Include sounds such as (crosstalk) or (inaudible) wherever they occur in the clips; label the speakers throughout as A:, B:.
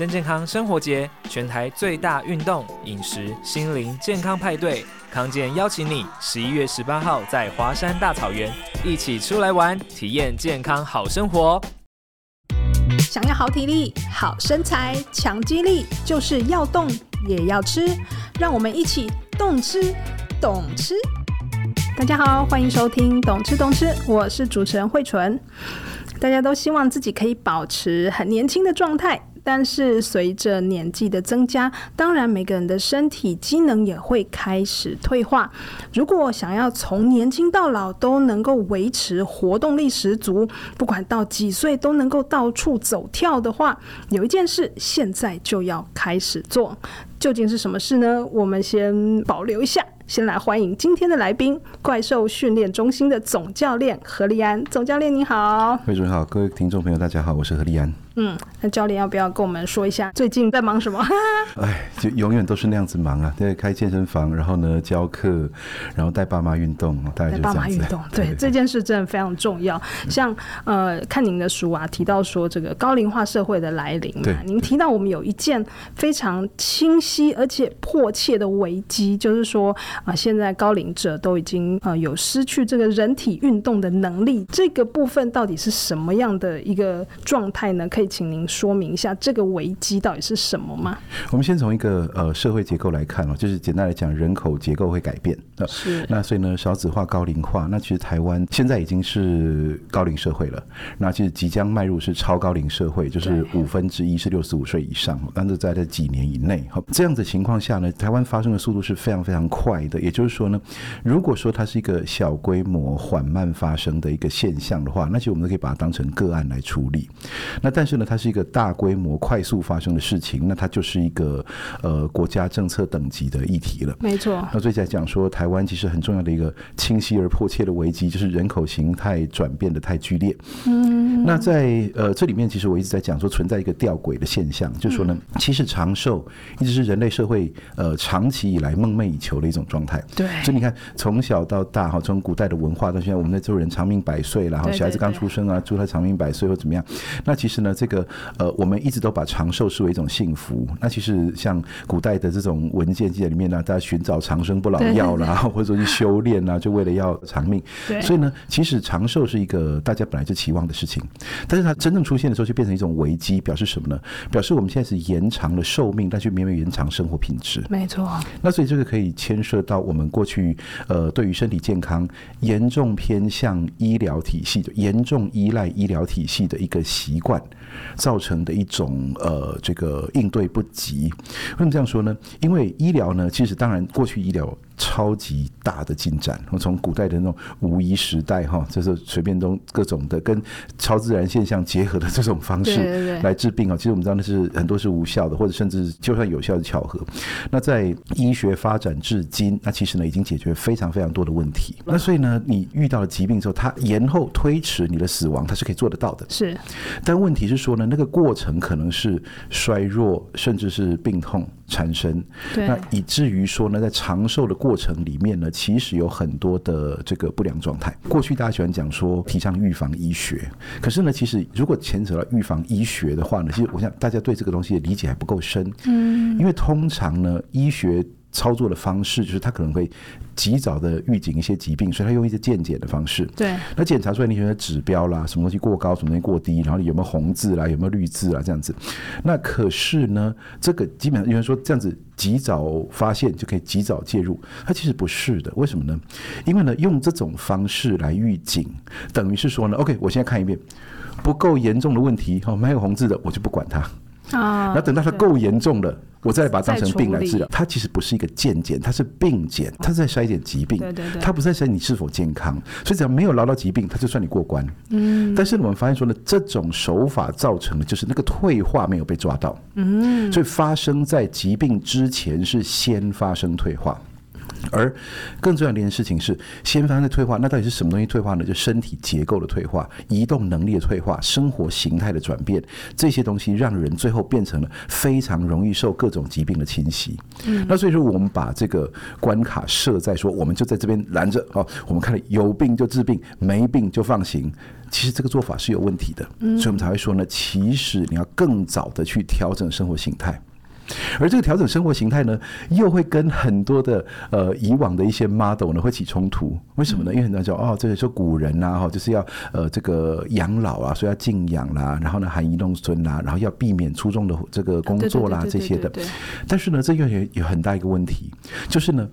A: 真健康生活节，全台最大运动、饮食、心灵健康派对，康健邀请你十一月十八号在华山大草原一起出来玩，体验健康好生活。
B: 想要好体力、好身材、强肌力，就是要动也要吃。让我们一起动吃、懂吃。大家好，欢迎收听《懂吃懂吃》，我是主持人慧纯。大家都希望自己可以保持很年轻的状态。但是随着年纪的增加，当然每个人的身体机能也会开始退化。如果想要从年轻到老都能够维持活动力十足，不管到几岁都能够到处走跳的话，有一件事现在就要开始做。究竟是什么事呢？我们先保留一下，先来欢迎今天的来宾——怪兽训练中心的总教练何立安。总教练你好，
C: 魏主任好，各位听众朋友大家好，我是何立安。
B: 嗯，那教练要不要跟我们说一下最近在忙什么？(laughs)
C: 哎，就永远都是那样子忙啊，对，开健身房，然后呢教课，然后带爸妈运动。带爸妈运动，对，对这件事真的非常重要。像呃，看您的书啊，提到说这个高龄化社会的来临，对，您提到我们有一件非常清晰而且迫切的危机，就是说啊、呃，现在高龄者都已经呃有失去这个人体运动的能力，这个部分到底是什么样的一个状态呢？可可以请您说明一下这个危机到底是什么吗？我们先从一个呃社会结构来看哦，就是简单来讲，人口结构会改变。是。那所以呢，少子化、高龄化，那其实台湾现在已经是高龄社会了。那其实即将迈入是超高龄社会，就是五分之一是六十五岁以上。但是在这几年以内，好，这样的情况下呢，台湾发生的速度是非常非常快的。也就是说呢，如果说它是一个小规模缓慢发生的一个现象的话，那其实我们都可以把它当成个案来处理。那但是呢，它是一个大规模、快速发生的事情，那它就是一个呃国家政策等级的议题了。
B: 没错。
C: 那最近在讲说，台湾其实很重要的一个清晰而迫切的危机，就是人口形态转变的太剧烈。嗯。那在呃这里面，其实我一直在讲说，存在一个吊诡的现象，就是说呢，其实长寿一直是人类社会呃长期以来梦寐以求的一种状态。对。所以你看，从小到大哈，从古代的文化到现在，我们在做人长命百岁，然后小孩子刚出生啊，祝他长命百岁或怎么样。那其实呢，这个呃，我们一直都把长寿视为一种幸福。那其实像古代的这种文件记载里面呢，大家寻找长生不老药啦，(laughs) 或者说去修炼啊，就为了要长命。所以呢，其实长寿是一个大家本来就期望的事情，但是它真正出现的时候，就变成一种危机，表示什么呢？表示我们现在是延长了寿命，但却没有延长生活品质。没错。那所以这个可以牵涉到我们过去呃，对于身体健康严重偏向医疗体系的、严重依赖医疗体系的一个习惯。造成的一种呃，这个应对不及。为什么这样说呢？因为医疗呢，其实当然过去医疗。超级大的进展，我从古代的那种无医时代哈，就是随便都各种的跟超自然现象结合的这种方式来治病啊。其实我们知道那是很多是无效的，或者甚至就算有效的巧合。那在医学发展至今，那其实呢已经解决非常非常多的问题。那所以呢，你遇到了疾病之后，它延后推迟你的死亡，它是可以做得到的。是，但问题是说呢，那个过程可能是衰弱，甚至是病痛产生。对，那以至于说呢，在长寿的过过程里面呢，其实有很多的这个不良状态。过去大家喜欢讲说提倡预防医学，可是呢，其实如果牵扯到预防医学的话呢，其实我想大家对这个东西的理解还不够深。嗯，因为通常呢，医学。操作的方式就是他可能会及早的预警一些疾病，所以他用一些健检的方式。对，那检查出来那些指标啦，什么东西过高，什么东西过低，然后有没有红字啦，有没有绿字啦，这样子。那可是呢，这个基本上有人说这样子及早发现就可以及早介入，它其实不是的。为什么呢？因为呢，用这种方式来预警，等于是说呢，OK，我现在看一遍不够严重的问题，哦，没有红字的，我就不管它。啊，那等到它够严重了，我再把它当成病来治疗。它其实不是一个健检，它是病检，它是在筛检疾病。对对对，它不是在筛你是否健康。所以只要没有捞到疾病，它就算你过关。嗯。但是我们发现说呢，这种手法造成的就是那个退化没有被抓到。嗯。所以发生在疾病之前是先发生退化。而更重要的一件事情是，先发生的退化，那到底是什么东西退化呢？就身体结构的退化、移动能力的退化、生活形态的转变，这些东西让人最后变成了非常容易受各种疾病的侵袭。嗯，那所以说，我们把这个关卡设在说，我们就在这边拦着哦，我们看了有病就治病，没病就放行。其实这个做法是有问题的，所以我们才会说呢，其实你要更早的去调整生活形态。而这个调整生活形态呢，又会跟很多的呃以往的一些 model 呢会起冲突。为什么呢？因为很多人说哦，这个说古人呐，哈，就是要呃这个养老啊，所以要静养啦，然后呢含饴弄孙啦，然后要避免出众的这个工作啦这些的。但是呢，这又有有很大一个问题，就是呢。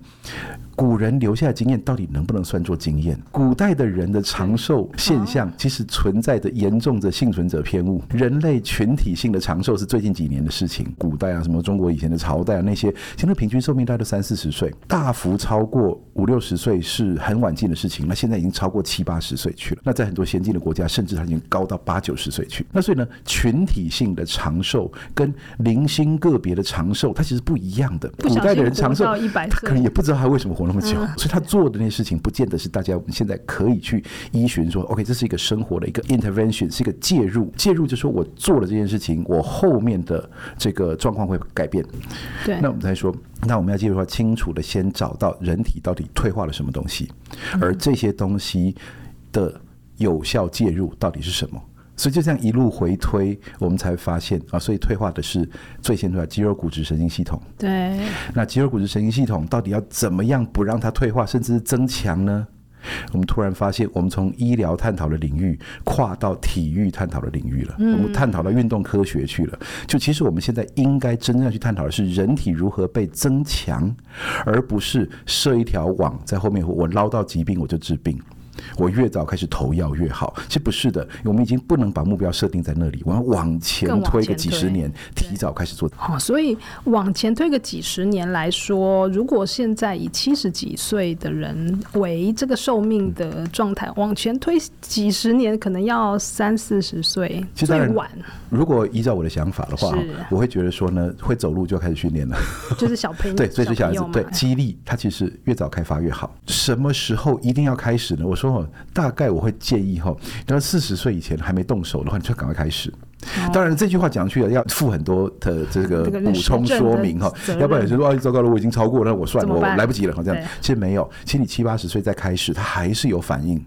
C: 古人留下的经验到底能不能算作经验？古代的人的长寿现象其实存在着严重的幸存者偏误。人类群体性的长寿是最近几年的事情。古代啊，什么中国以前的朝代啊，那些现在平均寿命大概都三四十岁，大幅超过五六十岁是很晚近的事情。那现在已经超过七八十岁去了。那在很多先进的国家，甚至它已经高到八九十岁去。那所以呢，群体性的长寿跟零星个别的长寿，它其实不一样的。古代的人长寿，他可能也不知道他为什么活那么久，所以他做的那些事情，不见得是大家我们现在可以去依循说，OK，这是一个生活的一个 intervention，是一个介入。介入就是说我做了这件事情，我后面的这个状况会改变。
B: 对，
C: 那我们再说，那我们要介入的话，清楚的先找到人体到底退化了什么东西，而这些东西的有效介入到底是什么。所以就这样一路回推，我们才发现啊，所以退化的是最先出来肌肉骨质神经系统。
B: 对。那
C: 肌肉骨质神经系统到底要怎么样不让它退化，甚至是增强呢？我们突然发现，我们从医疗探讨的领域跨到体育探讨的领域了。我们探讨到运动科学去了。就其实我们现在应该真正要去探讨的是人体如何被增强，而不是设一条网在后面，我捞到疾病我就治病。我越早开始投药越好，其实不是的，我们已经不能把目标设定在那里，我要往前推个几十年，提早开始做。
B: 哦，所以往前推个几十年来说，如果现在以七十几岁的人为这个寿命的状态，往前推几十年，可能要三四十岁最晚。
C: 如果依照我的想法的话，我会觉得说呢，会走路就开始训练了，
B: 就是小朋友 (laughs)
C: 对，所以是小孩子对肌力，他其实越早开发越好。什么时候一定要开始呢？我说。大概我会建议哈，要四十岁以前还没动手的话，你就赶快开始。当然，这句话讲去了，要附很多的这个补充说明哈，要不然有些说啊，糟糕了，我已经超过了，那我算了，我来不及了，好这样。其实没有，其实你七八十岁再开始，它还是有反应。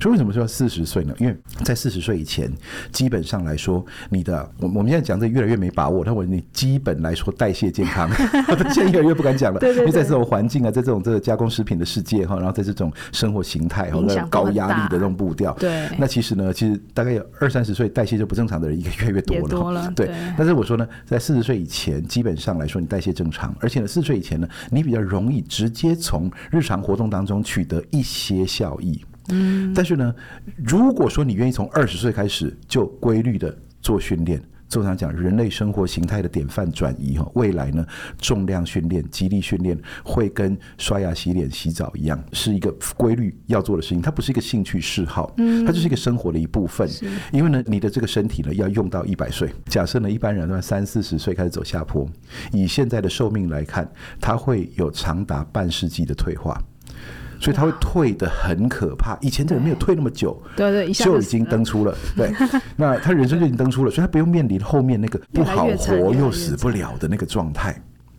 C: 所以为什么说四十岁呢？因为在四十岁以前，基本上来说，你的我我们现在讲这越来越没把握，但我你基本来说代谢健康，(laughs) 现在越来越不敢讲了，因为在这种环境啊，在这种这个加工食品的世界哈，然后在这种生活形态高压力的这种步调，
B: 对，
C: 那其实呢，其实大概有二三十岁代谢就不正常的人，一个越来越多了，多了对。但是我说呢，在四十岁以前，基本上来说你代谢正常，而且呢，四十岁以前呢，你比较容易直接从日常活动当中取得一些效益。嗯，但是呢，如果说你愿意从二十岁开始就规律的做训练，通常讲人类生活形态的典范转移哈，未来呢，重量训练、肌力训练会跟刷牙、洗脸、洗澡一样，是一个规律要做的事情，它不是一个兴趣嗜好，嗯，它就是一个生活的一部分。因为呢，你的这个身体呢要用到一百岁，假设呢一般人呢三四十岁开始走下坡，以现在的寿命来看，它会有长达半世纪的退化。所以他会退的很可怕，以前的人没有退那么久，
B: 对对，
C: 就已经登出了，对，那他人生就已经登出了，所以他不用面临后面那个不好活又死不了的那个状态，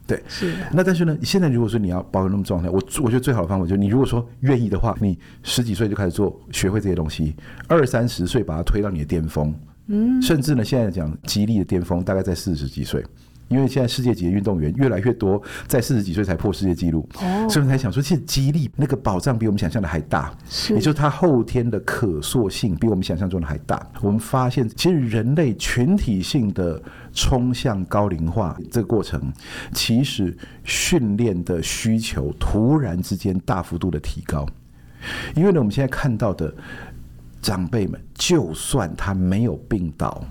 C: 对，是。那但是呢，现在如果说你要保有那么状态，我我觉得最好的方法就是，你如果说愿意的话，你十几岁就开始做，学会这些东西，二三十岁把它推到你的巅峰，嗯，甚至呢，现在讲激励的巅峰大概在四十几岁。因为现在世界级的运动员越来越多，在四十几岁才破世界纪录，所以我才想说，其实肌力那个保障比我们想象的还大，也就是它后天的可塑性比我们想象中的还大。我们发现，其实人类群体性的冲向高龄化这个过程，其实训练的需求突然之间大幅度的提高。因为呢，我们现在看到的长辈们，就算他没有病倒。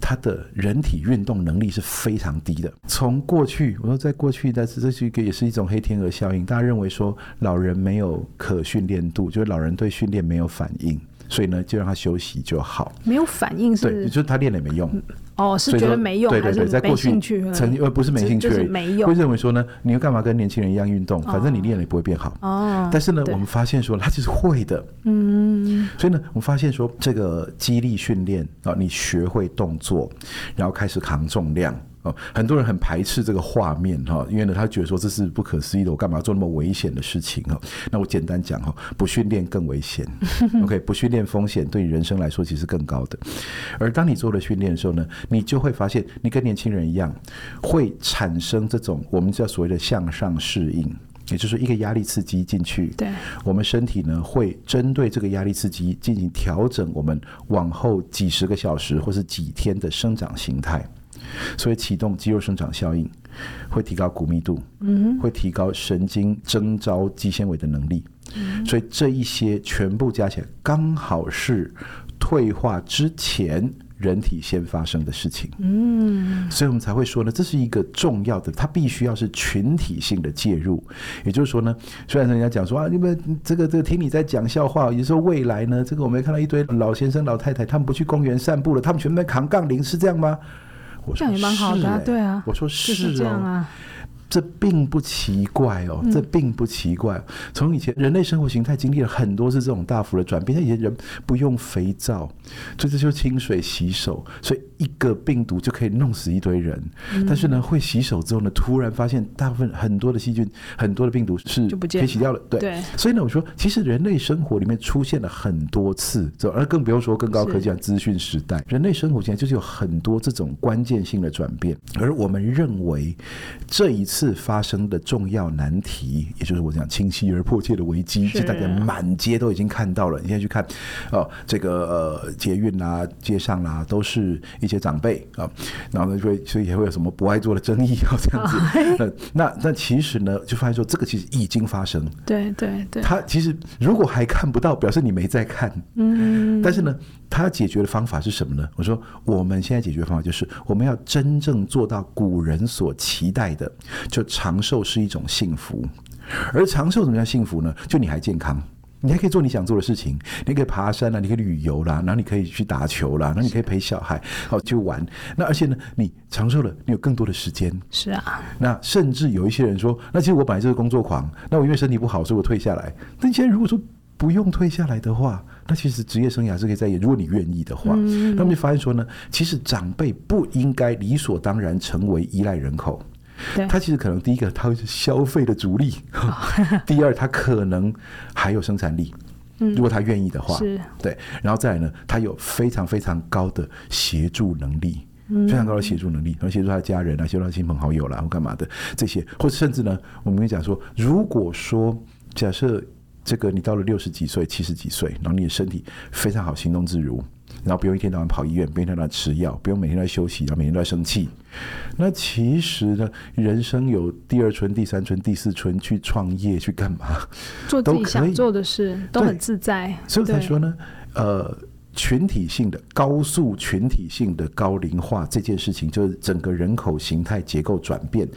C: 他的人体运动能力是非常低的。从过去，我说在过去，但是这是一个也是一种黑天鹅效应。大家认为说老人没有可训练度，就是老人对训练没有反应，所以呢就让他休息就好。
B: 没有反应是？
C: 对，就是他练了也没用。
B: 哦，是觉得没用，
C: 对对对，在过去曾经呃不是没兴趣而已，
B: 没用，
C: 会认为说呢，你又干嘛跟年轻人一样运动？反正你练了也不会变好。哦，但是呢，我们发现说他其实会的。嗯，所以呢，我们发现说这个肌力训练啊，你学会动作，然后开始扛重量。哦，很多人很排斥这个画面哈，因为呢，他觉得说这是不可思议的，我干嘛做那么危险的事情哈？那我简单讲哈，不训练更危险，(laughs) OK，不训练风险对你人生来说其实更高的。而当你做了训练的时候呢，你就会发现，你跟年轻人一样，会产生这种我们叫所谓的向上适应，也就是一个压力刺激进去，对，我们身体呢会针对这个压力刺激进行调整，我们往后几十个小时或是几天的生长形态。所以启动肌肉生长效应，会提高骨密度，嗯，会提高神经征召肌纤维的能力，嗯，所以这一些全部加起来，刚好是退化之前人体先发生的事情，嗯，所以我们才会说呢，这是一个重要的，它必须要是群体性的介入，也就是说呢，虽然人家讲说啊，你们这个这个听你在讲笑话，也就是说未来呢，这个我们看到一堆老先生老太太，他们不去公园散步了，他们全部在扛杠铃，是这样吗？
B: 这样也蛮好的，啊，对啊。
C: 我说是，
B: 是这样啊。
C: 这并不奇怪哦，这并不奇怪。从以前人类生活形态经历了很多次这种大幅的转变，像以前人不用肥皂，所以这就是清水洗手，所以一个病毒就可以弄死一堆人。但是呢，会洗手之后呢，突然发现大部分很多的细菌、很多的病毒是可以洗掉了。对，所以呢，我说其实人类生活里面出现了很多次，而更不用说更高科技的资讯时代，人类生活现在就是有很多这种关键性的转变，而我们认为这一次。次发生的重要难题，也就是我讲清晰而迫切的危机，其实大家满街都已经看到了。你现在去看哦，这个呃捷运啊、街上啦、啊，都是一些长辈啊，然后呢，就会所以也会有什么不爱做的争议啊 (laughs) 这样子。哦、那那那其实呢，就发现说这个其实已经发生。
B: 对对对，
C: 他其实如果还看不到，表示你没在看。嗯，但是呢，他解决的方法是什么呢？我说我们现在解决的方法就是我们要真正做到古人所期待的。就长寿是一种幸福，而长寿怎么样幸福呢？就你还健康，你还可以做你想做的事情，你可以爬山啦，你可以旅游啦，然后你可以去打球啦，然后你可以陪小孩好去玩。那而且呢，你长寿了，你有更多的时间。
B: 是啊，
C: 那甚至有一些人说，那其实我本来就是工作狂，那我因为身体不好，所以我退下来。但现在如果说不用退下来的话，那其实职业生涯是可以再演，如果你愿意的话。嗯，那么就发现说呢，其实长辈不应该理所当然成为依赖人口。他其实可能第一个，他会是消费的主力；(laughs) (laughs) 第二，他可能还有生产力。如果他愿意的话，对。然后再来呢，他有非常非常高的协助能力，非常高的协助能力，然后协助他的家人啊，协助他亲朋好友啦，或干嘛的这些，或者甚至呢，我们跟你讲说，如果说假设这个你到了六十几岁、七十几岁，然后你的身体非常好，行动自如。然后不用一天到晚跑医院，不用一天到晚吃药，不用每天都在休息，然后每天都在生气。那其实呢，人生有第二春、第三春、第四春，去创业去干嘛？
B: 做自己想做的事，都很自在。
C: 所以才说呢，呃。群体性的高速群体性的高龄化这件事情，就是整个人口形态结构转变，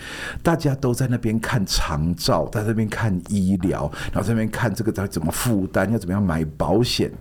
C: 大家都在那边看长照，在那边看医疗，然后在那边看这个在怎么负担，要怎么样买保险。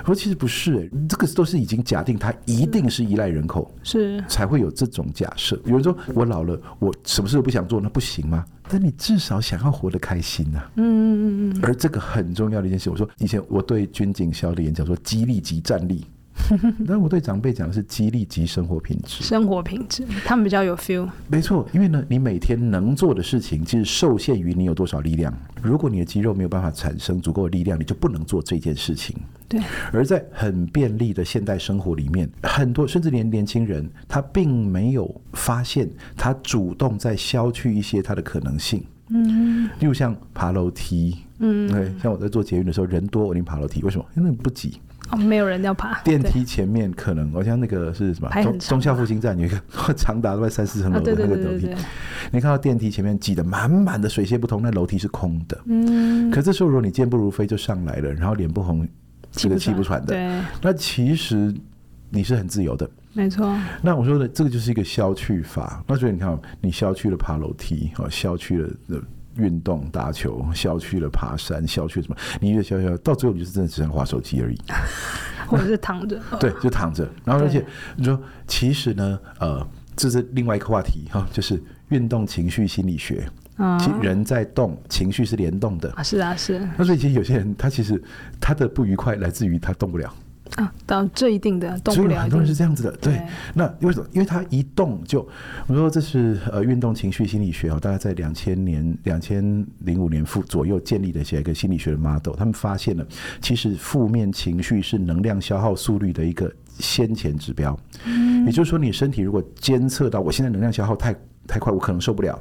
C: 我说其实不是、欸，这个都是已经假定他一定是依赖人口，是才会有这种假设。有人说我老了，我什么事都不想做，那不行吗？但你至少想要活得开心呐、啊，嗯嗯嗯，而这个很重要的一件事，我说以前我对军警校的演讲说，激励即战力。(laughs) 但我对长辈讲的是激励及生活品质，
B: 生活品质，他们比较有 feel。
C: 没错，因为呢，你每天能做的事情其实受限于你有多少力量。如果你的肌肉没有办法产生足够的力量，你就不能做这件事情。
B: 对。
C: 而在很便利的现代生活里面，很多甚至连年轻人，他并没有发现他主动在消去一些他的可能性。嗯。例如像爬楼梯，嗯，对，像我在做捷运的时候，人多我一定爬楼梯，为什么？因为不挤。
B: 哦，没有人要爬 (laughs)
C: 电梯前面，可能好像那个是什么？中中校复兴站有一个 (laughs) 长达快三四层楼的那个楼梯，你看到电梯前面挤得满满的，水泄不通，那楼梯是空的。嗯，可这时候如果你健步如飞就上来了，然后脸不红，这个气不喘的，那其实你是很自由的，
B: 没错。
C: 那我说的这个就是一个消去法。那所以你看，你消去了爬楼梯，哦，消去了。运动、打球，消去了爬山，消去了什么？你越消消，到最后你就是真的只能划手机而已。(laughs)
B: 或者是躺着。(laughs)
C: 对，就躺着。然后而且你说，其实呢，呃，这是另外一个话题哈，就是运动情绪心理学。其实人在动，情绪是联动的。
B: 啊是啊，是。
C: 那所以其实有些人他其实他的不愉快来自于他动不了。
B: 啊，到这一定的动不了，所以
C: 很多人是这样子的。对，对那为什么？因为他一动就，我说这是呃运动情绪心理学哦，大概在两千年、两千零五年附左右建立的一个心理学的 model，他们发现了，其实负面情绪是能量消耗速率的一个先前指标。嗯，也就是说，你身体如果监测到我现在能量消耗太太快，我可能受不了，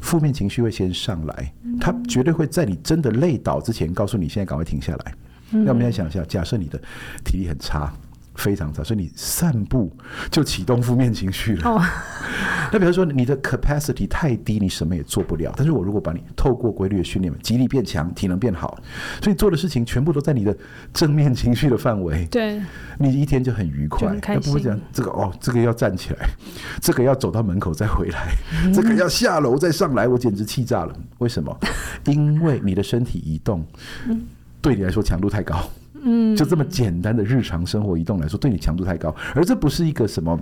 C: 负面情绪会先上来，它绝对会在你真的累倒之前告诉你，现在赶快停下来。那我们来想一下，假设你的体力很差，非常差，所以你散步就启动负面情绪了。(laughs) 那比如说你的 capacity 太低，你什么也做不了。但是我如果把你透过规律的训练，肌力变强，体能变好，所以做的事情全部都在你的正面情绪的范围。
B: 对，你
C: 一天就很愉快。
B: 要不会讲
C: 这个哦，这个要站起来，(laughs) 这个要走到门口再回来，这个要下楼再上来，我简直气炸了。为什么？(laughs) 因为你的身体移动。对你来说强度太高，嗯，就这么简单的日常生活移动来说，对你强度太高，而这不是一个什么。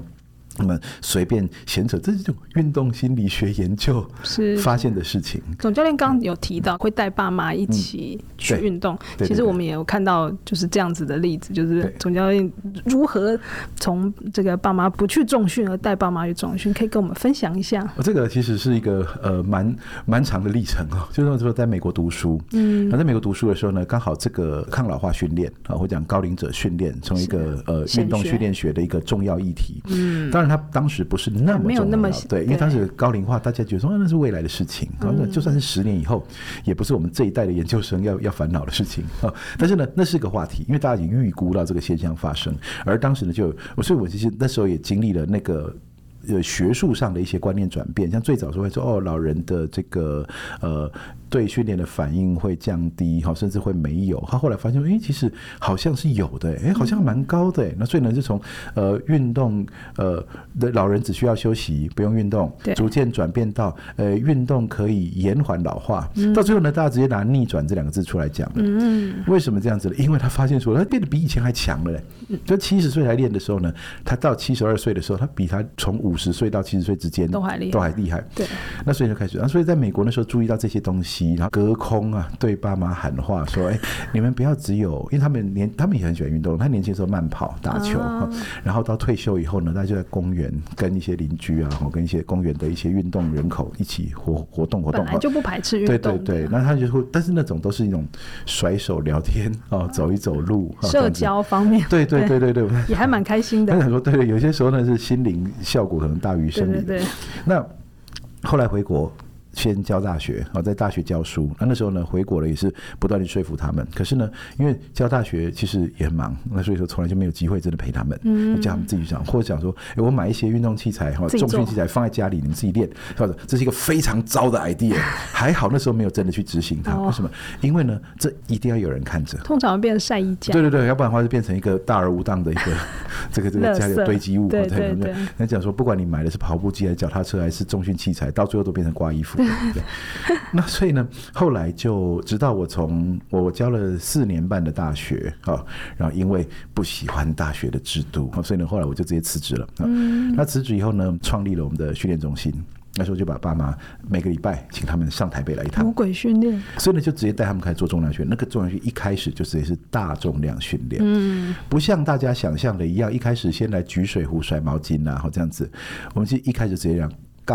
C: 那么随便闲扯，这是种运动心理学研究是发现的事情。
B: 总教练刚刚有提到会带爸妈一起去运动，其实我们也有看到就是这样子的例子，就是总教练如何从这个爸妈不去重训而带爸妈去重训，可以跟我们分享一下。
C: 这个其实是一个呃蛮蛮长的历程哦，就是说在美国读书，嗯，那在美国读书的时候呢，刚好这个抗老化训练啊，或讲高龄者训练，成为一个呃运动训练学的一个重要议题，嗯，当然。他当时不是那么重要，没有那么对，因为当时高龄化，大家觉得说那是未来的事情，那就算是十年以后，也不是我们这一代的研究生要要烦恼的事情啊。但是呢，那是个话题，因为大家已经预估到这个现象发生，而当时呢，就我所以，我其实那时候也经历了那个。呃，学术上的一些观念转变，像最早说会说哦，老人的这个呃对训练的反应会降低，哈，甚至会没有。他后来发现，哎，其实好像是有的，哎，好像蛮高的。那所以呢，就从呃运动呃的老人只需要休息，不用运动，逐渐转变到呃运动可以延缓老化，到最后呢，大家直接拿逆转这两个字出来讲了。嗯，为什么这样子呢？因为他发现说，他变得比以前还强了嘞。就七十岁来练的时候呢，他到七十二岁的时候，他比他从五十岁到七十岁之间都还厉害，都还厉害。对，那所以就开始，啊，所以在美国那时候注意到这些东西，然后隔空啊对爸妈喊话说：“哎、欸，你们不要只有，因为他们年他们也很喜欢运动，他年轻时候慢跑、打球，啊、然后到退休以后呢，他就在公园跟一些邻居啊，跟一些公园的一些运动人口一起活活动活动，本来
B: 就不排斥运。动。
C: 对对对，那他就会，但是那种都是一种甩手聊天哦，走一走路，
B: 社交方面，
C: 对对对对对，(laughs) 也
B: 还蛮开心的。
C: 他想说，对对，有些时候呢是心灵效果可能大于。对对对，那后来回国。先教大学，然后在大学教书。那那时候呢，回国了也是不断的说服他们。可是呢，因为教大学其实也很忙，那所以说从来就没有机会真的陪他们，嗯，叫他们自己讲，或者讲说，哎，我买一些运动器材哈，重训器材放在家里，你们自己练，或者这是一个非常糟的 idea。(laughs) 还好那时候没有真的去执行它。为什么？因为呢，这一定要有人看着。
B: 通常会变成晒衣架。
C: 对对对，要不然的话就变成一个大而无当的一个 (laughs) 这个这个家里的堆积物。
B: 对对对。
C: 那讲说，不管你买的是跑步机还是脚踏车还是重训器材，到最后都变成挂衣服。对，(laughs) 那所以呢，后来就直到我从我教了四年半的大学啊，然后因为不喜欢大学的制度，所以呢，后来我就直接辞职了。嗯，那辞职以后呢，创立了我们的训练中心。那时候就把爸妈每个礼拜请他们上台北来一趟。
B: 魔鬼训练。
C: 所以呢，就直接带他们开始做重量训练。那个重量训练一开始就直接是大重量训练，嗯，不像大家想象的一样，一开始先来举水壶、甩毛巾啊，然后这样子。我们是一开始直接让。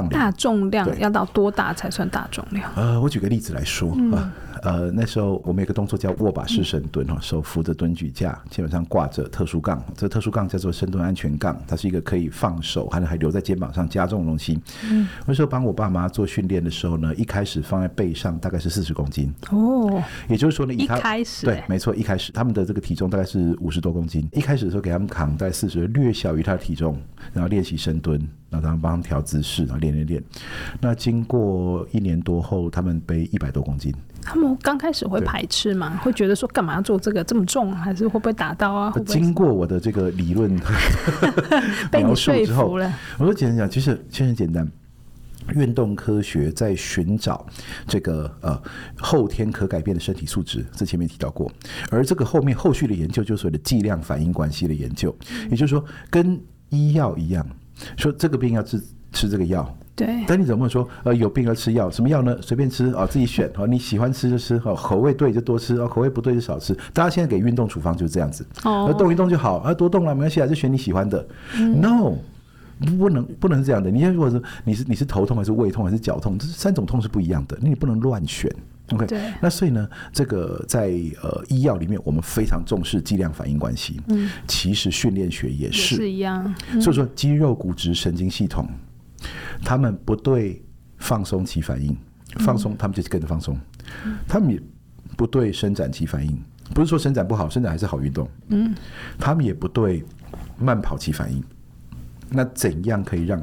B: 大重量要到多大才算大重量？
C: 呃，我举个例子来说啊。嗯呃，那时候我们有个动作叫握把式深蹲哈，手扶着蹲举架，基本上挂着特殊杠，这特殊杠叫做深蹲安全杠，它是一个可以放手还能还留在肩膀上加重的东西。嗯，那时候帮我爸妈做训练的时候呢，一开始放在背上大概是四十公斤哦，也就是说呢，
B: 一开始
C: 对，没错，一开始他们的这个体重大概是五十多公斤，一开始的时候给他们扛在四十，略小于他的体重，然后练习深蹲，然后他们帮他们调姿势，然后练练练。那经过一年多后，他们背一百多公斤。
B: 他们刚开始会排斥吗？会觉得说干嘛要做这个这么重，还是会不会打到啊？
C: 经过我的这个理论 (laughs) (laughs) 描述之后，我说简单讲，其实其实很简单。运动科学在寻找这个呃后天可改变的身体素质，这前面提到过。而这个后面后续的研究，就是所谓的剂量反应关系的研究，也就是说，跟医药一样，说这个病要治吃这个药。
B: 对。
C: 但你怎么说？呃，有病要吃药，什么药呢？随便吃哦，自己选哦，你喜欢吃就吃哦，口味对就多吃哦，口味不对就少吃。大家现在给运动处方就是这样子，哦，动一动就好，啊，多动了没关系啊，就选你喜欢的。嗯、No。不能不能是这样的。你如果是你是你是头痛还是胃痛还是脚痛，这三种痛是不一样的，那你不能乱选。OK，
B: 对
C: 那所以呢，这个在呃医药里面，我们非常重视剂量反应关系。嗯，其实训练学也是，
B: 也是一样。
C: 嗯、所以说，肌肉、骨质、神经系统，他们不对放松起反应，放松他们就跟着放松。嗯、他们也不对伸展起反应，不是说伸展不好，伸展还是好运动。嗯，他们也不对慢跑起反应。那怎样可以让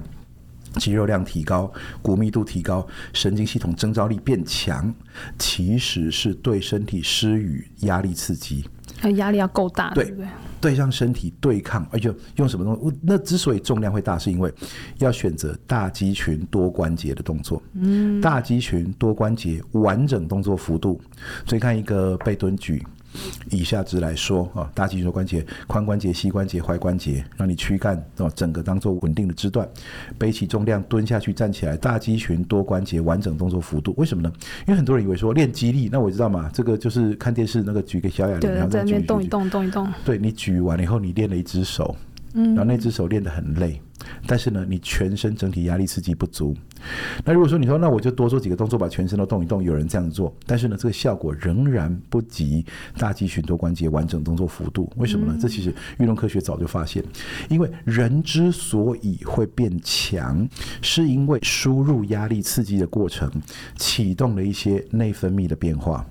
C: 肌肉量提高、骨密度提高、神经系统征召力变强？其实是对身体施予压力刺激，
B: 压力要够大，对？
C: 对，让身体对抗，而且用什么东西？那之所以重量会大，是因为要选择大肌群多关节的动作。嗯，大肌群多关节完整动作幅度，所以看一个背蹲举。以下肢来说啊，大肌肉关节、髋关节、膝关节、踝关节，让你躯干哦，整个当做稳定的肢段，背起重量，蹲下去，站起来，大肌群多关节完整动作幅度。为什么呢？因为很多人以为说练肌力，那我知道嘛，这个就是看电视那个举个小哑铃，然后在那边
B: 动一动，动一动。
C: 对，你举完了以后，你练了一只手，然后那只手练得很累。但是呢，你全身整体压力刺激不足。那如果说你说，那我就多做几个动作，把全身都动一动，有人这样做，但是呢，这个效果仍然不及大肌群多关节完整动作幅度。为什么呢？这其实运动科学早就发现，因为人之所以会变强，是因为输入压力刺激的过程启动了一些内分泌的变化。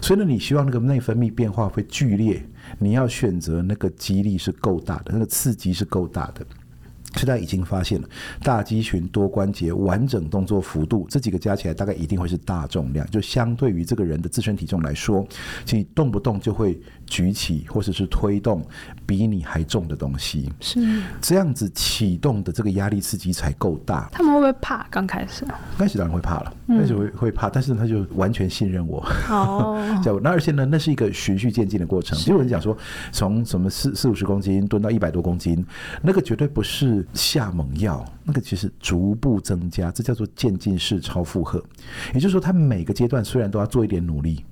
C: 所以呢，你希望那个内分泌变化会剧烈，你要选择那个激励是够大的，那个刺激是够大的。现在已经发现了，大肌群多关节完整动作幅度这几个加起来大概一定会是大重量，就相对于这个人的自身体重来说，其实动不动就会举起或者是推动比你还重的东西，是这样子启动的这个压力刺激才够大。
B: 他们会不会怕？刚开始，
C: 刚开始当然会怕了，开始会会怕，但是他就完全信任我。哦，(laughs) 那而且呢，那是一个循序渐进的过程。就有人讲说，从什么四四五十公斤蹲到一百多公斤，那个绝对不是。下猛药，那个其实逐步增加，这叫做渐进式超负荷。也就是说，他每个阶段虽然都要做一点努力，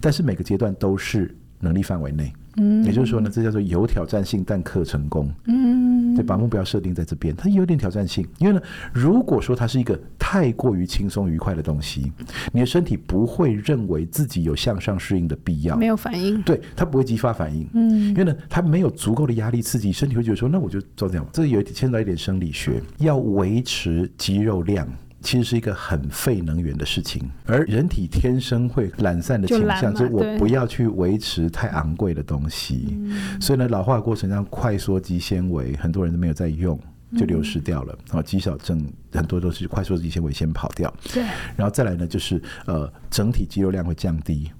C: 但是每个阶段都是能力范围内。嗯，也就是说呢，这叫做有挑战性但可成功。嗯，对，把目标设定在这边，它有点挑战性。因为呢，如果说它是一个太过于轻松愉快的东西，你的身体不会认为自己有向上适应的必要，
B: 没有反应，
C: 对，它不会激发反应。嗯，因为呢，它没有足够的压力刺激，身体会觉得说，那我就照这样。这有牵扯到一点生理学，要维持肌肉量。其实是一个很费能源的事情，而人体天生会懒散的倾向，就我不要去维持太昂贵的东西，所以呢，老化的过程中，快缩肌纤维很多人都没有在用，就流失掉了。啊，肌少症很多都是快缩肌纤维先跑掉，对，然后再来呢，就是呃，整体肌肉量会降低。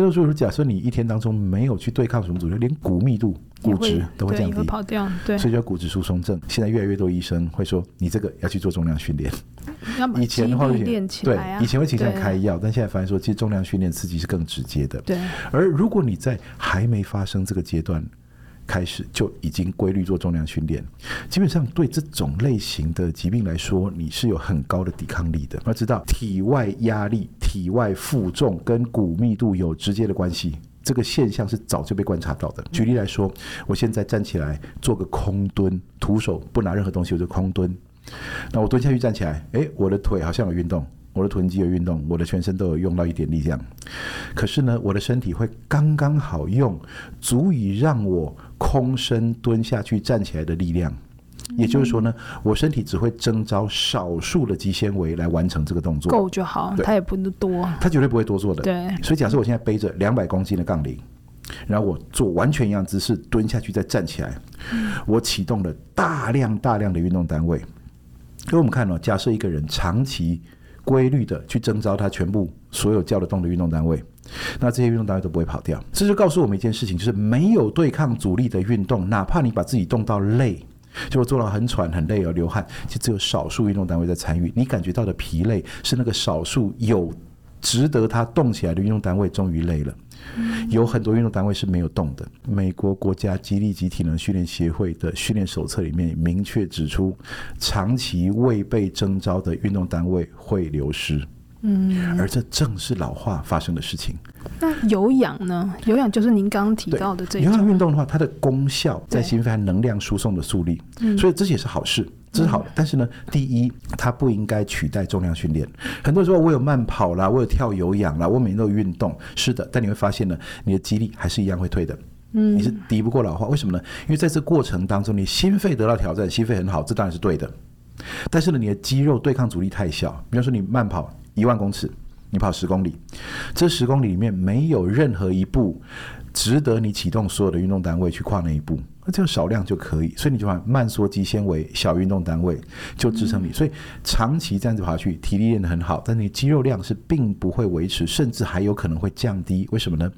C: 这就是假设你一天当中没有去对抗什么阻力，连骨密度、骨质都会降低，
B: 跑掉，对，
C: 所以叫骨质疏松症。现在越来越多医生会说，你这个要去做重量训练。(laughs) 以前的话会对，以前会倾向开药，但现在发现说，其实重量训练刺激是更直接的。对，而如果你在还没发生这个阶段，开始就已经规律做重量训练，基本上对这种类型的疾病来说，你是有很高的抵抗力的。要知道，体外压力、体外负重跟骨密度有直接的关系，这个现象是早就被观察到的。举例来说，我现在站起来做个空蹲，徒手不拿任何东西，我就空蹲。那我蹲下去站起来，诶，我的腿好像有运动。我的臀肌有运动，我的全身都有用到一点力量，可是呢，我的身体会刚刚好用足以让我空身蹲下去站起来的力量，也就是说呢，我身体只会征召少数的肌纤维来完成这个动作，
B: 够就好，它也不能多，
C: 它绝对不会多做的。
B: 对，
C: 所以假设我现在背着两百公斤的杠铃，然后我做完全一样姿势蹲下去再站起来，我启动了大量大量的运动单位。因为我们看哦，假设一个人长期规律的去征召他全部所有叫得动的运动单位，那这些运动单位都不会跑掉。这就告诉我们一件事情，就是没有对抗阻力的运动，哪怕你把自己动到累，结果做到很喘、很累而流汗，就只有少数运动单位在参与。你感觉到的疲累，是那个少数有值得他动起来的运动单位终于累了。有很多运动单位是没有动的。美国国家激励及体能训练协会的训练手册里面明确指出，长期未被征召的运动单位会流失。嗯，而这正是老化发生的事情。
B: 那有氧呢？有氧就是您刚刚提到的这种。
C: 有氧运动的话，它的功效在心肺和能量输送的速率，所以这也是好事，这是好的。但是呢，第一，它不应该取代重量训练。很多人说我有慢跑啦，我有跳有氧啦，我每天都有运动，是的。但你会发现呢，你的肌力还是一样会退的。嗯，你是敌不过老化，为什么呢？因为在这过程当中，你心肺得到挑战，心肺很好，这当然是对的。但是呢，你的肌肉对抗阻力太小。比方说，你慢跑。一万公尺，你跑十公里，这十公里里面没有任何一步值得你启动所有的运动单位去跨那一步，那这个少量就可以，所以你就把慢缩肌纤维小运动单位就支撑你，所以长期这样子跑下去，体力练得很好，但你肌肉量是并不会维持，甚至还有可能会降低。为什么呢？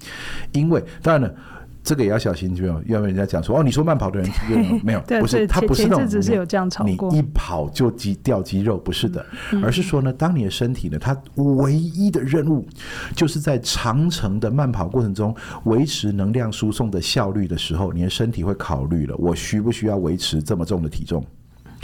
C: 因为当然了。这个也要小心，就要要不然人家讲说哦，你说慢跑的人 (laughs) 没有，不是他不是那种你一跑就肌掉肌肉，不是的，而是说呢，当你的身体呢，它唯一的任务就是在长程的慢跑过程中维持能量输送的效率的时候，你的身体会考虑了，我需不需要维持这么重的体重？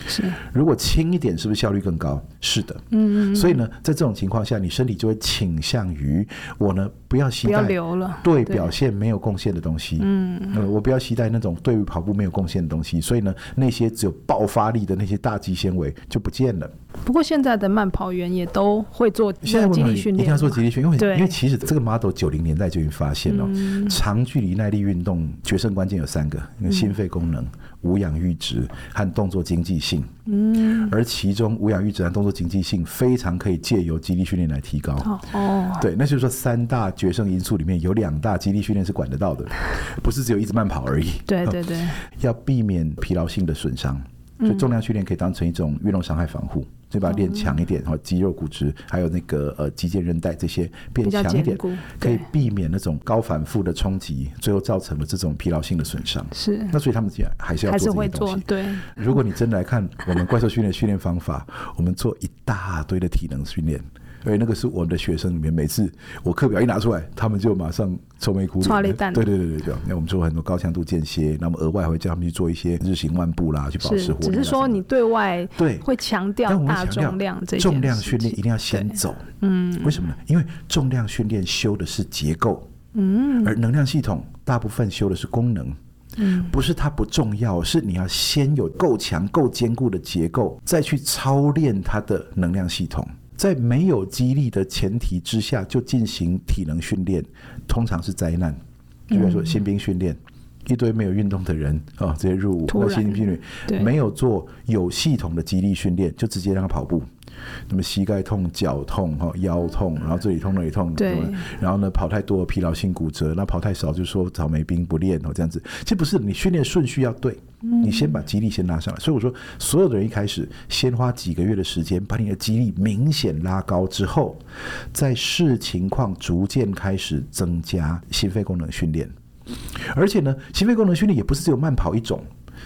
C: 是，如果轻一点，是不是效率更高？是的，嗯，所以呢，在这种情况下，你身体就会倾向于我呢，不要携带，留了，对表现没有贡献的东西，嗯，呃，我不要携带那种对于跑步没有贡献的东西，所以呢，那些只有爆发力的那些大肌纤维就不见了。
B: 不过现在的慢跑员也都会做
C: 现在
B: 肌力训练，
C: 一定要做肌力训练，(laughs) 因为因为其实这个 model 九零年代就已经发现了，嗯，长距离耐力运动决胜关键有三个，心肺功能。嗯无氧阈值和动作经济性，嗯，而其中无氧阈值和动作经济性非常可以借由肌力训练来提高。哦，对，那就是说三大决胜因素里面有两大肌力训练是管得到的，(laughs) 不是只有一直慢跑而已。
B: 对对对，(laughs)
C: 要避免疲劳性的损伤，所以重量训练可以当成一种运动伤害防护。就把它练强一点，然后肌肉、骨质，还有那个呃肌腱、韧带这些变强一点，可以避免那种高反复的冲击，最后造成了这种疲劳性的损伤。是，那所以他们讲还是要做这些东西。对，如果你真来看我们怪兽训练训练方法，我们做一大堆的体能训练。因为那个是我们的学生里面，每次我课表一拿出来，他们就马上愁眉苦脸。对对对对，这样。那我们做很多高强度间歇，那么额外还会叫他们去做一些日行万步啦，去保持活力。只是说你对外对会强调大重量这重量训练一定要先走。嗯，为什么呢？因为重量训练修的是结构，嗯，而能量系统大部分修的是功能。嗯，不是它不重要，是你要先有够强、够坚固的结构，再去操练它的能量系统。在没有激励的前提之下就进行体能训练，通常是灾难。就比如说新兵训练，一堆没有运动的人啊，直接入伍。那新兵训练没有做有系统的激励训练，就直接让他跑步。那么膝盖痛、脚痛、哈腰痛，然后这里痛那里痛，对。然后呢，跑太多疲劳性骨折，那跑太少就说草莓兵不练哦，这样子。其实不是，你训练顺序要对，你先把肌力先拉上来。所以我说，所有的人一开始先花几个月的时间，把你的肌力明显拉高之后，再视情况逐渐开始增加心肺功能训练。而且呢，心肺功能训练也不是只有慢跑一种。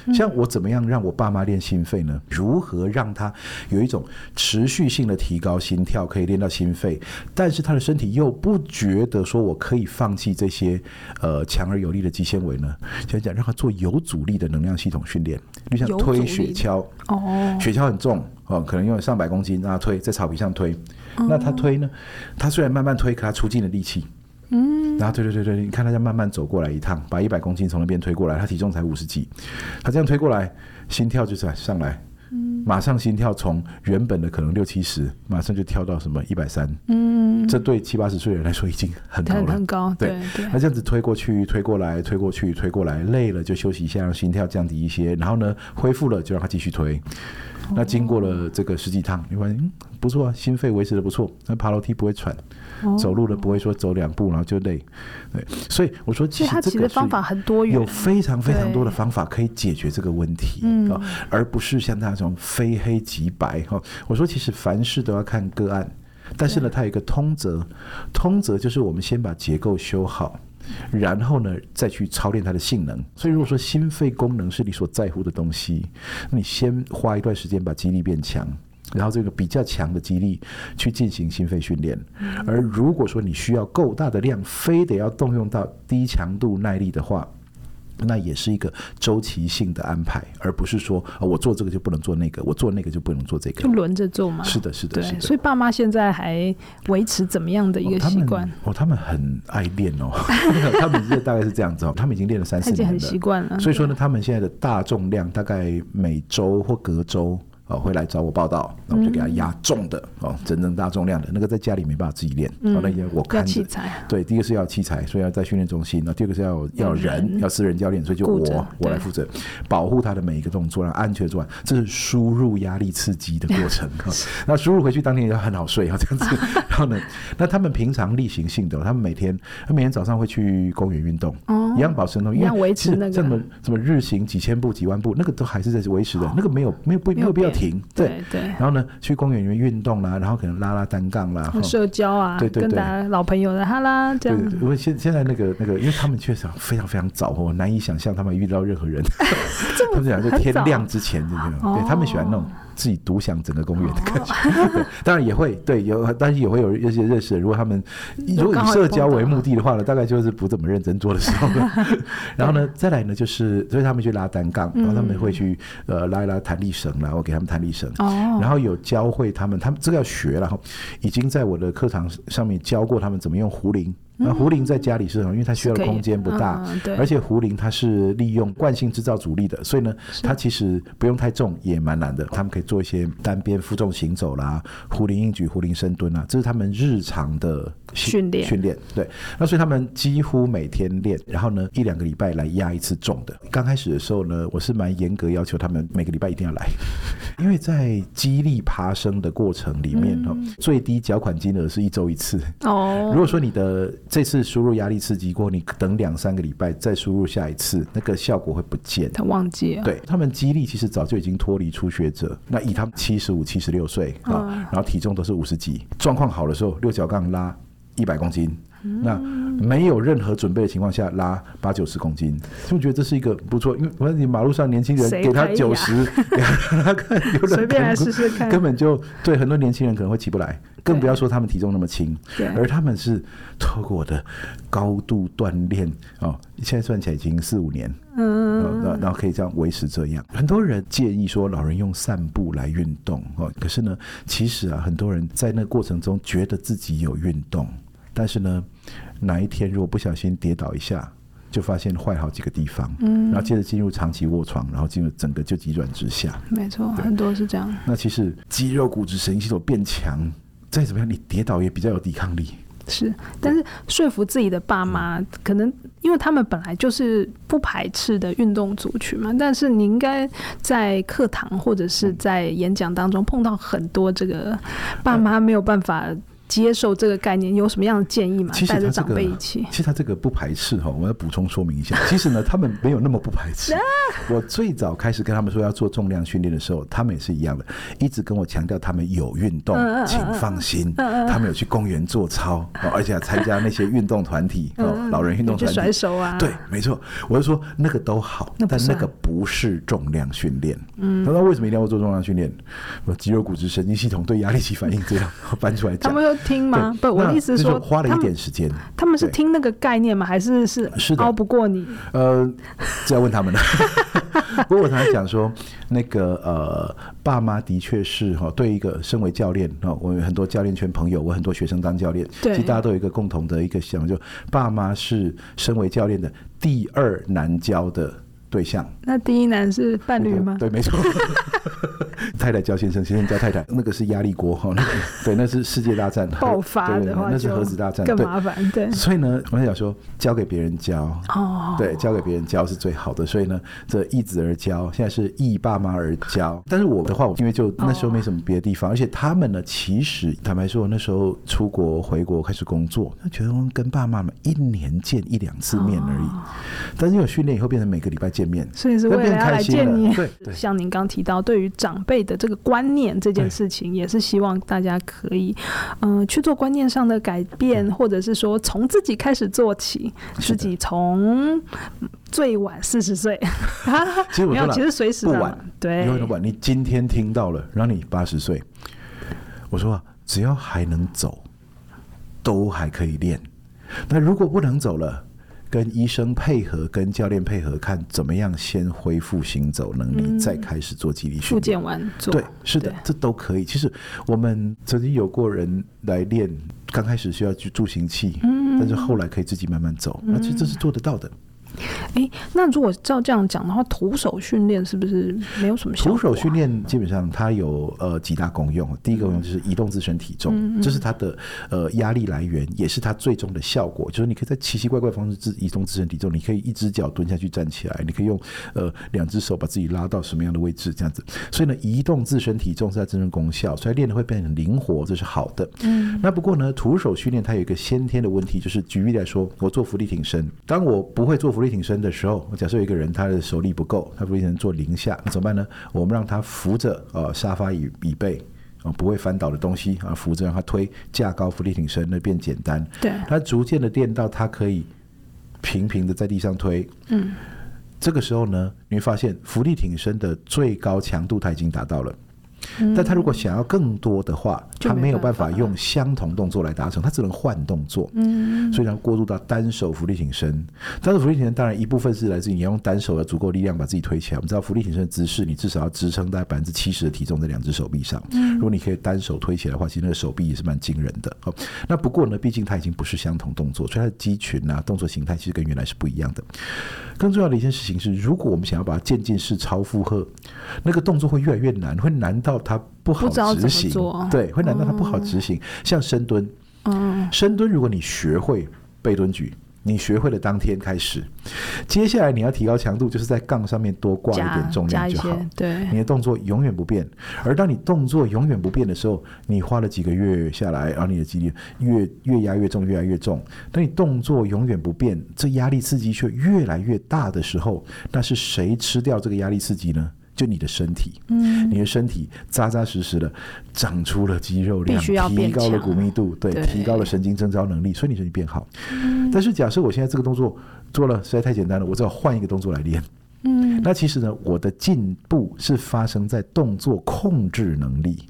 C: (laughs) 像我怎么样让我爸妈练心肺呢？如何让他有一种持续性的提高心跳，可以练到心肺，但是他的身体又不觉得说我可以放弃这些呃强而有力的肌纤维呢？想讲让他做有阻力的能量系统训练，就像推雪橇哦，雪橇很重哦，可能用上百公斤让他推在草皮上推，那他推呢？他虽然慢慢推，可他出尽了力气。嗯，然后推推推推，你看他这样慢慢走过来一趟，把一百公斤从那边推过来，他体重才五十几，他这样推过来，心跳就在上来，嗯，马上心跳从原本的可能六七十，马上就跳到什么一百三，嗯，这对七八十岁的人来说已经很高了，很高，对对。那这样子推过去，推过来，推过去，推过来，累了就休息一下，让心跳降低一些，然后呢，恢复了就让他继续推。那经过了这个十几趟，你发现嗯不错啊，心肺维持的不错，那爬楼梯不会喘。走路的不会说走两步然后就累，对，所以我说其实这个方法很多元，有非常非常多的方法可以解决这个问题啊，而不是像那种非黑即白哈。我说其实凡事都要看个案，但是呢，它有一个通则，通则就是我们先把结构修好，然后呢再去操练它的性能。所以如果说心肺功能是你所在乎的东西，那你先花一段时间把肌力变强。然后这个比较强的肌力去进行心肺训练，而如果说你需要够大的量，非得要动用到低强度耐力的话，那也是一个周期性的安排，而不是说我做这个就不能做那个，我做那个就不能做这个，
B: 就轮着做嘛。
C: 是的，是的，是的。
B: 所以爸妈现在还维持怎么样的一个习惯？
C: 哦，他们很爱练哦，(laughs) 他们这大概是这样子哦，他们已经练了三四年了，
B: 很习惯了。
C: 所以说呢，他们现在的大重量大概每周或隔周。哦，会来找我报道，那我就给他压重的、嗯、哦，真正大重量的那个，在家里没办法自己练。嗯，那些我看着，对，第一个是要器材，所以要在训练中心。那第二个是要要人，人要私人教练，所以就我我来负责保护他的每一个动作，让安全做完。这是输入压力刺激的过程。(laughs) 那输入回去当天也很好睡啊，这样子。(laughs) 然后呢，那他们平常例行性的，他们每天他每天早上会去公园运动，哦、一样保持运动，一样维持那个什么什么日行几千步几万步，那个都还是在维持的，那个没有没有不没有必要。停，对对，然后呢，去公园里面运动啦，然后可能拉拉单杠啦，
B: 社交啊，对对对，跟大家老朋友的哈啦这样。对，
C: 因为现现在那个那个，因为他们确实非常非常早，我难以想象他们遇到任何人，(laughs) (laughs) 他们讲就天亮之前就这样，对他们喜欢那种。自己独享整个公园的感觉，(laughs) 当然也会对有，但是也会有一些认识的。如果他们 (laughs) 如果以社交为目的的话呢，大概就是不怎么认真做的时候。(laughs) 然后呢，再来呢，就是所以他们去拉单杠，然后他们会去呃拉一拉弹力绳，然后给他们弹力绳。然后有教会他们，他们这个要学，然后已经在我的课堂上面教过他们怎么用壶铃。那胡林在家里是什么，因为它需要的空间不大，而且胡林它是利用惯性制造阻力的，所以呢，它其实不用太重也蛮难的。他们可以做一些单边负重行走啦，胡林硬举、胡林深蹲啊，这是他们日常的训练训练。对，那所以他们几乎每天练，然后呢，一两个礼拜来压一次重的。刚开始的时候呢，我是蛮严格要求他们每个礼拜一定要来，(laughs) 因为在激励爬升的过程里面哦，最低缴款金额是一周一次哦。如果说你的这次输入压力刺激过，你等两三个礼拜再输入下一次，那个效果会不见。
B: 他忘记了。
C: 对，他们肌力其实早就已经脱离初学者。那以他们七十五、七十六岁啊，然后体重都是五十几，状况好的时候，六角杠拉一百公斤。那没有任何准备的情况下拉八九十公斤，就觉得这是一个不错。因为你马路上年轻人给他九十，(laughs) 给他看，随便来试试看，根本就对很多年轻人可能会起不来，更不要说他们体重那么轻。而他们是透过我的高度锻炼哦，现在算起来已经四五年，嗯，然后可以这样维持这样。很多人建议说老人用散步来运动哦，可是呢，其实啊，很多人在那个过程中觉得自己有运动。但是呢，哪一天如果不小心跌倒一下，就发现坏好几个地方，嗯，然后接着进入长期卧床，然后进入整个就急转直下。
B: 没错，很多是这样。
C: 那其实肌肉、骨质、神经系统变强，再怎么样，你跌倒也比较有抵抗力。
B: 是，但是说服自己的爸妈，嗯、可能因为他们本来就是不排斥的运动族群嘛。但是你应该在课堂或者是在演讲当中碰到很多这个爸妈没有办法。接受这个概念，有什么样的建议吗？带着长辈一起。
C: 其实他这个不排斥哈，我要补充说明一下。其实呢，他们没有那么不排斥。(laughs) 我最早开始跟他们说要做重量训练的时候，他们也是一样的，一直跟我强调他们有运动，请放心，他们有去公园做操，而且参加那些运动团体哦，老人运动团体，
B: 甩手啊，
C: 对，没错。我就说那个都好，但那个不是重量训练。嗯，他说为什么一定要做重量训练？肌肉、骨质、神经系统对压力起反应，这样 (laughs) 搬出来讲。
B: 听吗？不，我的意思是说，
C: 花了一点时间。
B: 他们是听那个概念吗？还是是是熬不过你？
C: 呃，这要问他们了。(laughs) 不过我常常讲说，那个呃，爸妈的确是哈，对一个身为教练啊，我有很多教练圈朋友，我很多学生当教练，其实大家都有一个共同的一个想法，就爸妈是身为教练的第二难教的对象。
B: 那第一男是伴侣吗？
C: 对，没错。(laughs) 太太教先生，先生教太太，那个是压力锅哈，那 (laughs) 个对，那是世界大战
B: 爆发的话，
C: 那是核子大战，
B: 更麻烦。对，
C: 所以呢，我想说，交给别人教哦，对，交给别人教是最好的。所以呢，这易子而教，现在是易爸妈而教。但是我的话，我因为就那时候没什么别的地方，而且他们呢，其实坦白说，我那时候出国回国开始工作，那觉得跟爸妈们一年见一两次面而已。但是有训练以后，变成每个礼拜见见面，
B: 所以是为了要来见你。
C: 对，对
B: 像您刚提到，对于长辈的这个观念这件事情，也是希望大家可以，嗯、呃，去做观念上的改变，或者是说从自己开始做起，自己从最晚四十岁，
C: 其实我说了，(laughs)
B: 其实随时
C: 不晚，
B: 对，
C: 有晚。你今天听到了，让你八十岁，我说只要还能走，都还可以练。那如果不能走了，跟医生配合，跟教练配合，看怎么样先恢复行走能力，嗯、再开始做肌力训练。
B: 复健完做，
C: 对，是的，这都可以。其实我们曾经有过人来练，刚开始需要去助行器，嗯、但是后来可以自己慢慢走，那其实这是做得到的。
B: 哎，那如果照这样讲的话，徒手训练是不是没有什么效果？
C: 徒手训练基本上它有呃几大功用。第一个功用就是移动自身体重，嗯、这是它的呃压力来源，也是它最终的效果。就是你可以在奇奇怪怪方式自移动自身体重，你可以一只脚蹲下去站起来，你可以用呃两只手把自己拉到什么样的位置这样子。所以呢，移动自身体重是它真正功效，所以练的会变得很灵活，这是好的。嗯。那不过呢，徒手训练它有一个先天的问题，就是举例来说，我做伏地挺身，当我不会做伏地挺身的时候，我假设有一个人他的手力不够，他不能做零下，那怎么办呢？我们让他扶着呃沙发椅椅背啊、呃，不会翻倒的东西啊，扶着让他推架高浮力挺身，那变简单。
B: 对，
C: 他逐渐的练到他可以平平的在地上推。嗯，这个时候呢，你会发现浮力挺身的最高强度他已经达到了。但他如果想要更多的话，他没有办法用相同动作来达成，他只能换动作。嗯，所以他过渡到单手浮力挺身。单手浮力挺身当然一部分是来自于你要用单手的足够力量把自己推起来。我们知道浮力挺身的姿势，你至少要支撑大概百分之七十的体重在两只手臂上。如果你可以单手推起来的话，其实那个手臂也是蛮惊人的。好，那不过呢，毕竟它已经不是相同动作，所以它的肌群啊，动作形态其实跟原来是不一样的。更重要的一件事情是，如果我们想要把它渐进式超负荷，那个动作会越来越难，会难到它不好执行。对，会难到它不好执行。嗯、像深蹲，嗯，深蹲如果你学会背蹲举。你学会了当天开始，接下来你要提高强度，就是在杠上面多挂一点重量就好。
B: 对，
C: 你的动作永远不变。而当你动作永远不变的时候，你花了几个月下来，然后你的肌力越越压越重，越来越重。当你动作永远不变，这压力刺激却越来越大的时候，那是谁吃掉这个压力刺激呢？就你的身体，嗯，你的身体扎扎实实的长出了肌肉量，提高了骨密度，对，提高了神经征召能力，所以你身体变好。嗯，但是假设我现在这个动作做了实在太简单了，我只好换一个动作来练。嗯，那其实呢，我的进步是发生在动作控制能力。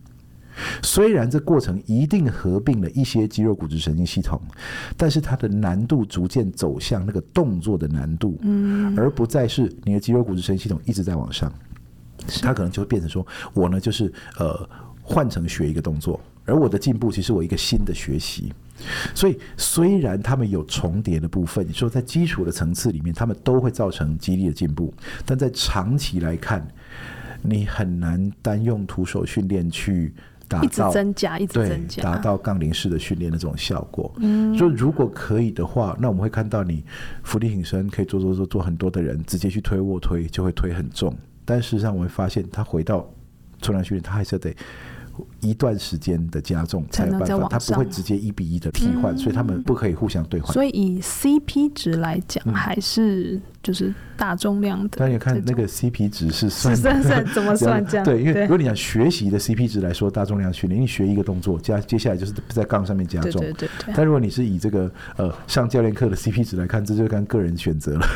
C: 虽然这过程一定合并了一些肌肉、骨质、神经系统，但是它的难度逐渐走向那个动作的难度，嗯，而不再是你的肌肉、骨质、神经系统一直在往上。他可能就会变成说，我呢就是呃换成学一个动作，而我的进步其实我一个新的学习。所以虽然他们有重叠的部分，你说在基础的层次里面，他们都会造成激励的进步，但在长期来看，你很难单用徒手训练去达到
B: 一直增加、一直增加，
C: 达到杠铃式的训练的这种效果。嗯，所以如果可以的话，那我们会看到你伏地挺身可以做做做做很多的人，直接去推卧推就会推很重。但事实上，我们发现，他回到重量训练，他还是得一段时间的加重才有办法，他不会直接一比一的替换，嗯，所以他们不可以互相兑换。
B: 所以以 CP 值来讲，还是。就是大重量的，
C: 但你看那个 CP 值是算 (laughs)
B: 算算怎么算这样？(laughs)
C: 对，因为如果你想学习的 CP 值来说，大重量训练，你学一个动作加接下来就是在杠上面加重。对对对。但如果你是以这个呃上教练课的 CP 值来看，这就看个人选择了。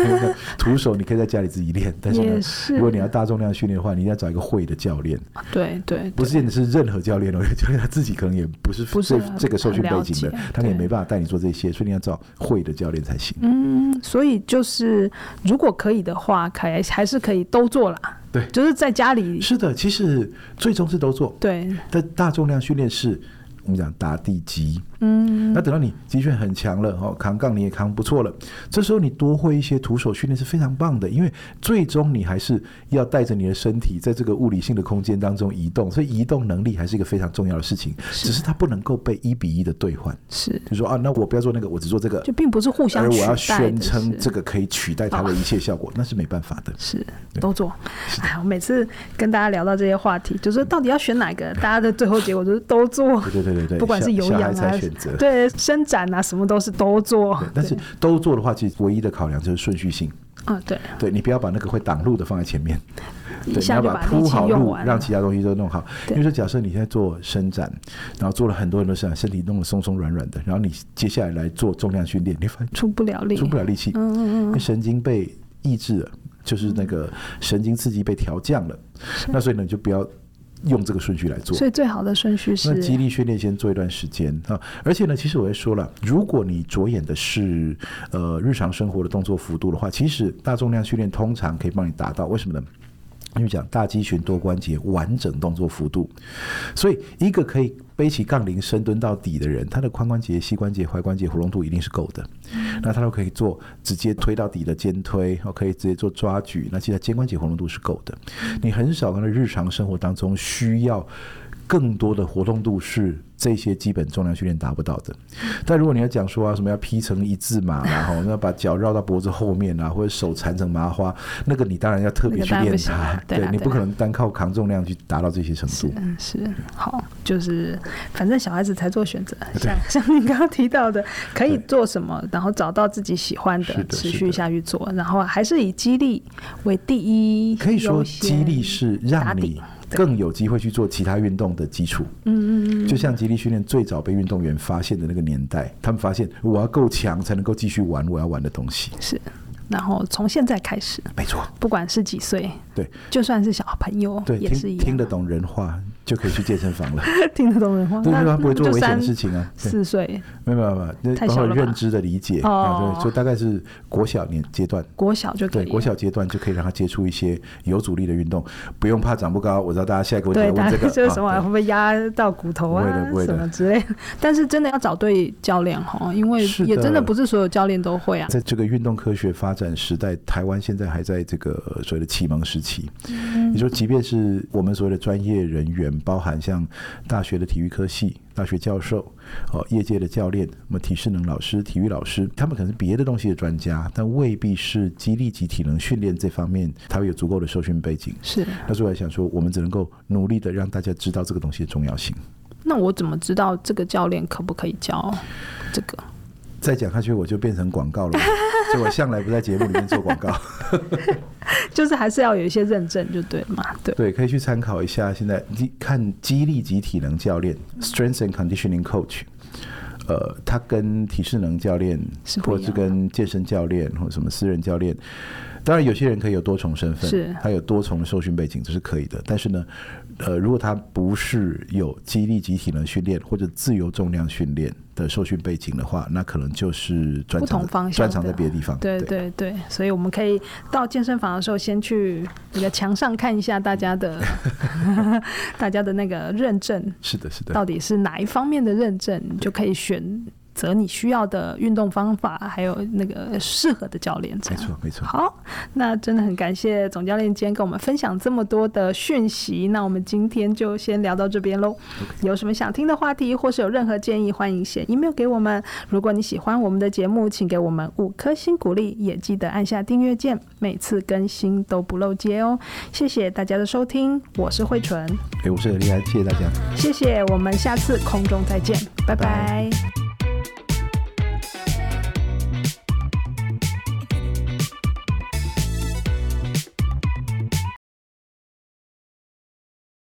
C: (laughs) 徒手你可以在家里自己练，但是呢，如果你要大重量训练的话，你一定要找一个会的教练。
B: 对对。不
C: 是是任何教练哦，教练他自己可能也不是不是这个受训背景的，他也没办法带你做这些，所以你要找会的教练才行。
B: 嗯，所以就是。如果可以的话，可还是可以都做啦。
C: 对，
B: 就是在家里。
C: 是的，其实最终是都做。
B: 对，
C: 但大重量训练是。我们讲打地基，嗯，那等到你的确很强了，哦，扛杠你也扛不错了，这时候你多会一些徒手训练是非常棒的，因为最终你还是要带着你的身体在这个物理性的空间当中移动，所以移动能力还是一个非常重要的事情，只是它不能够被一比一的兑换。是，就说啊，那我不要做那个，我只做这个，
B: 就并不是互相，
C: 而我要宣称这个可以取代它的一切效果，那是没办法的。
B: 是，都做。哎，我每次跟大家聊到这些话题，就是到底要选哪个，大家的最后结果就是都做。
C: 对对对对。
B: 不管是有氧啊，对伸展啊，什么都是都做。
C: 但是都做的话，其实唯一的考量就是顺序性。
B: 啊，对，
C: 对你不要把那个会挡路的放在前面，
B: 对，
C: 你要把铺好路，让其他东西都弄好。因为说，假设你现在做伸展，然后做了很多很多伸展身体弄得松松软软的，然后你接下来来做重量训练，你发现
B: 出不了力，
C: 出不了力气，
B: 嗯嗯嗯，
C: 因为神经被抑制了，就是那个神经刺激被调降了，那所以呢，你就不要。用这个顺序来做，
B: 所以最好的顺序是
C: 那肌力训练先做一段时间啊。而且呢，其实我也说了，如果你着眼的是呃日常生活的动作幅度的话，其实大重量训练通常可以帮你达到。为什么呢？因为讲大肌群多关节完整动作幅度，所以一个可以背起杠铃深蹲到底的人，他的髋关节、膝关节、踝关节活动度一定是够的。那他都可以做直接推到底的肩推，可以直接做抓举。那其实肩关节活动度是够的。你很少在日常生活当中需要更多的活动度是。这些基本重量训练达不到的，但如果你要讲说啊，什么要劈成一字马，然后要把脚绕到脖子后面啊，或者手缠成麻花，那个你当然要特别去练它。对，对，你不可能单靠扛重量去达到这些程度。
B: 是，是好，就是反正小孩子才做选择，像 (laughs) 像你刚刚提到的，可以做什么，然后找到自己喜欢的，持续下去做，然后还是以激励为第一。
C: 可以说，激励是让你。更有机会去做其他运动的基础。嗯嗯嗯，就像极力训练最早被运动员发现的那个年代，他们发现我要够强才能够继续玩我要玩的东西。
B: 是，然后从现在开始，
C: 没错，
B: 不管是几岁，
C: 对，
B: 就算是小朋友，
C: 对，
B: 也是一样，
C: 听，听得懂人话。就可以去健身房了，(laughs)
B: 听得懂人话，
C: 对，他不会做危险的事情啊。
B: 四岁，
C: 没有没有没有，那包括认知的理解啊，对，就大概是国小年阶段，
B: 国小就可以，
C: 对，国小阶段就可以让他接触一些有阻力的运动，不用怕长不高。我知道大家下一个问题问这个，
B: 就是什么会不会压到骨头啊，什么之类。但是真的要找对教练哈，因为也真的不是所有教练都会啊。
C: 在这个运动科学发展时代，台湾现在还在这个所谓的启蒙时期。你说，即便是我们所谓的专业人员，包含像大学的体育科系、大学教授、哦，业界的教练、什么体适能老师、体育老师，他们可能是别的东西的专家，但未必是激励及体能训练这方面，他会有足够的受训背景。
B: 是，
C: 那所以我想说，我们只能够努力的让大家知道这个东西的重要性。
B: 那我怎么知道这个教练可不可以教这个？
C: 再讲下去，我就变成广告了。(laughs) 所以我向来不在节目里面做广告，(laughs)
B: 就是还是要有一些认证，就对嘛。对
C: 对，可以去参考一下。现在你看激励及体能教练 （Strength and Conditioning Coach），呃，他跟体适能教练，或者是跟健身教练，或者什么私人教练。当然，有些人可以有多重身份，是，他有多重的受训背景，这是可以的。但是呢，呃，如果他不是有激励集体能训练或者自由重量训练的受训背景的话，那可能就是专长专长在别的地方。
B: 对对对，所以我们可以到健身房的时候，先去那个墙上看一下大家的 (laughs) 大家的那个认证。
C: 是的，是的，
B: 到底是哪一方面的认证，你就可以选。择你需要的运动方法，还有那个适合的教练，
C: 没错，没错。
B: 好，那真的很感谢总教练今天跟我们分享这么多的讯息。那我们今天就先聊到这边喽。有什么想听的话题，或是有任何建议，欢迎写 email 给我们。如果你喜欢我们的节目，请给我们五颗星鼓励，也记得按下订阅键，每次更新都不漏接哦。谢谢大家的收听，我是慧纯。
C: 哎，我是很厉害，谢谢大家。
B: 谢谢，我们下次空中再见，拜拜。拜拜。